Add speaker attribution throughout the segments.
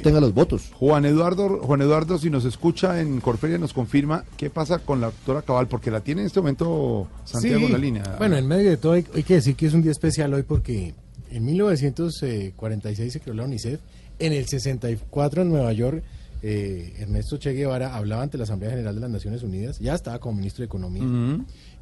Speaker 1: tenga los votos.
Speaker 2: Juan Eduardo, Juan Eduardo, si nos escucha en Corferia, nos confirma qué pasa con la doctora Cabal, porque la tiene en este momento Santiago
Speaker 3: Sí.
Speaker 2: en la línea.
Speaker 3: Bueno, en medio de todo hay, hay que decir que es un día especial hoy porque en 1946 se creó la UNICEF. En el 64 en Nueva York, eh, Ernesto Che Guevara hablaba ante la Asamblea General de las Naciones Unidas. Ya estaba como ministro de Economía.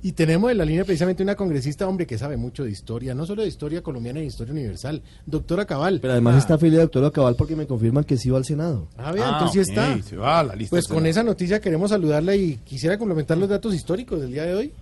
Speaker 3: Y tenemos en la línea precisamente una congresista, hombre, que sabe mucho de historia, no solo de historia colombiana y de historia universal. Doctora Cabal.
Speaker 1: Pero además está afiliado doctor Cabal porque me confirman que sí va al Senado.
Speaker 3: Ah, vea,
Speaker 2: Ah,
Speaker 3: entonces sí está.
Speaker 2: se va a la lista
Speaker 3: Pues con esa noticia queremos saludarla y quisiera complementar los datos históricos del día de hoy.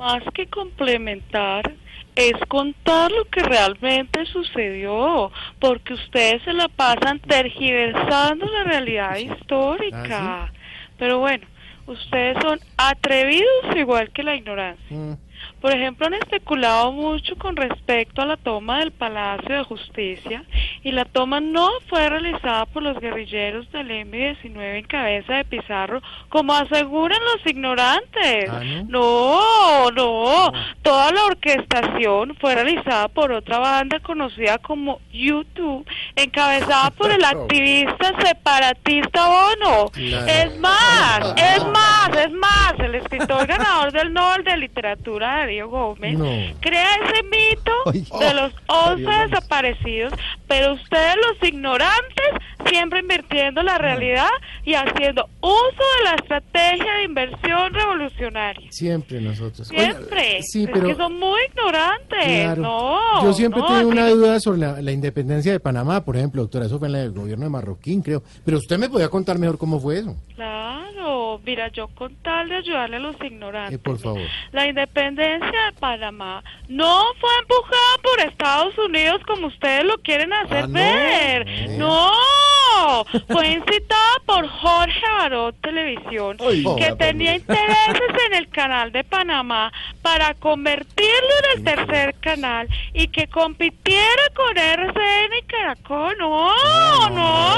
Speaker 4: Más que complementar, es contar lo que realmente sucedió, porque ustedes se la pasan tergiversando la realidad histórica. Pero bueno, ustedes son atrevidos igual que la ignorancia.
Speaker 3: Mm.
Speaker 4: Por ejemplo, han especulado mucho con respecto a la toma del Palacio de Justicia y la toma no fue realizada por los guerrilleros del M-19 en cabeza de Pizarro, como aseguran los ignorantes.
Speaker 3: Ah,
Speaker 4: no, no, toda la orquestación fue realizada por otra banda conocida como YouTube, encabezada por el activista separatista Bono.
Speaker 3: Claro.
Speaker 4: Es más, es más, es más, el escritor ganador del Nobel de Literatura, Darío Gómez,
Speaker 3: No.
Speaker 4: crea ese mito de los 11
Speaker 1: Darío Gómez.
Speaker 4: desaparecidos, pero ustedes los ignorantes siempre invirtiendo la realidad y haciendo uso de la estrategia de inversión revolucionaria.
Speaker 3: Siempre nosotros. Oiga,
Speaker 4: Siempre.
Speaker 3: sí,
Speaker 4: es
Speaker 3: pero
Speaker 4: que son muy ignorantes.
Speaker 3: Claro.
Speaker 4: No.
Speaker 3: Yo siempre
Speaker 4: no,
Speaker 3: tengo una duda sobre la, la independencia de Panamá, por ejemplo, doctora, eso fue en la del gobierno de Marroquín, creo. Pero usted me podía contar mejor cómo fue eso.
Speaker 4: Claro, mira, yo con tal de ayudarle a los ignorantes.
Speaker 3: Eh, por favor.
Speaker 4: La independencia de Panamá no fue empujada por Estados Unidos como ustedes lo quieren hacer
Speaker 3: Ah, no.
Speaker 4: ver. No. Fue incitada por Jorge Baró Televisión,
Speaker 1: Ay,
Speaker 4: que tenía intereses en el canal de Panamá para convertirlo en el tercer canal y que compitiera con RCN y Caracol. No, no.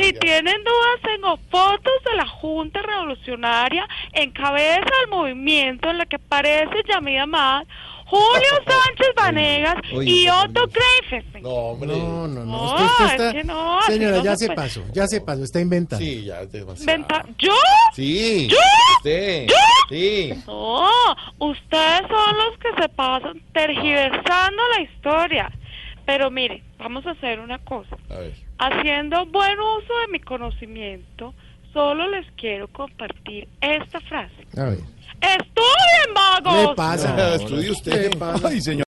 Speaker 4: Si tienen dudas, tengo fotos de la Junta Revolucionaria en cabeza del movimiento en la que aparece Yamida Mad, Julio Sánchez Vanegas
Speaker 1: Oye,
Speaker 4: y Otto Greifessen.
Speaker 5: No, hombre.
Speaker 3: No, no, no. Usted-
Speaker 4: es
Speaker 3: está-
Speaker 4: que no, así
Speaker 3: Señora, ya
Speaker 4: se puede.
Speaker 3: pasó, ya se pasó, está inventando.
Speaker 5: Sí, ya es demasiado.
Speaker 4: Venta- ¿Yo?
Speaker 5: Sí.
Speaker 4: ¿Yo?
Speaker 5: Usted.
Speaker 4: ¿Yo?
Speaker 5: Sí.
Speaker 4: No, ustedes son los que se pasan tergiversando la historia. Pero mire, vamos a hacer una cosa.
Speaker 5: A ver.
Speaker 4: Haciendo buen uso de mi conocimiento, solo les quiero compartir esta frase.
Speaker 3: A ver.
Speaker 4: ¡Estudien,
Speaker 3: ¿Qué pasa?
Speaker 5: Estudie usted.
Speaker 3: ¿Qué pasa?
Speaker 2: Ay, señor.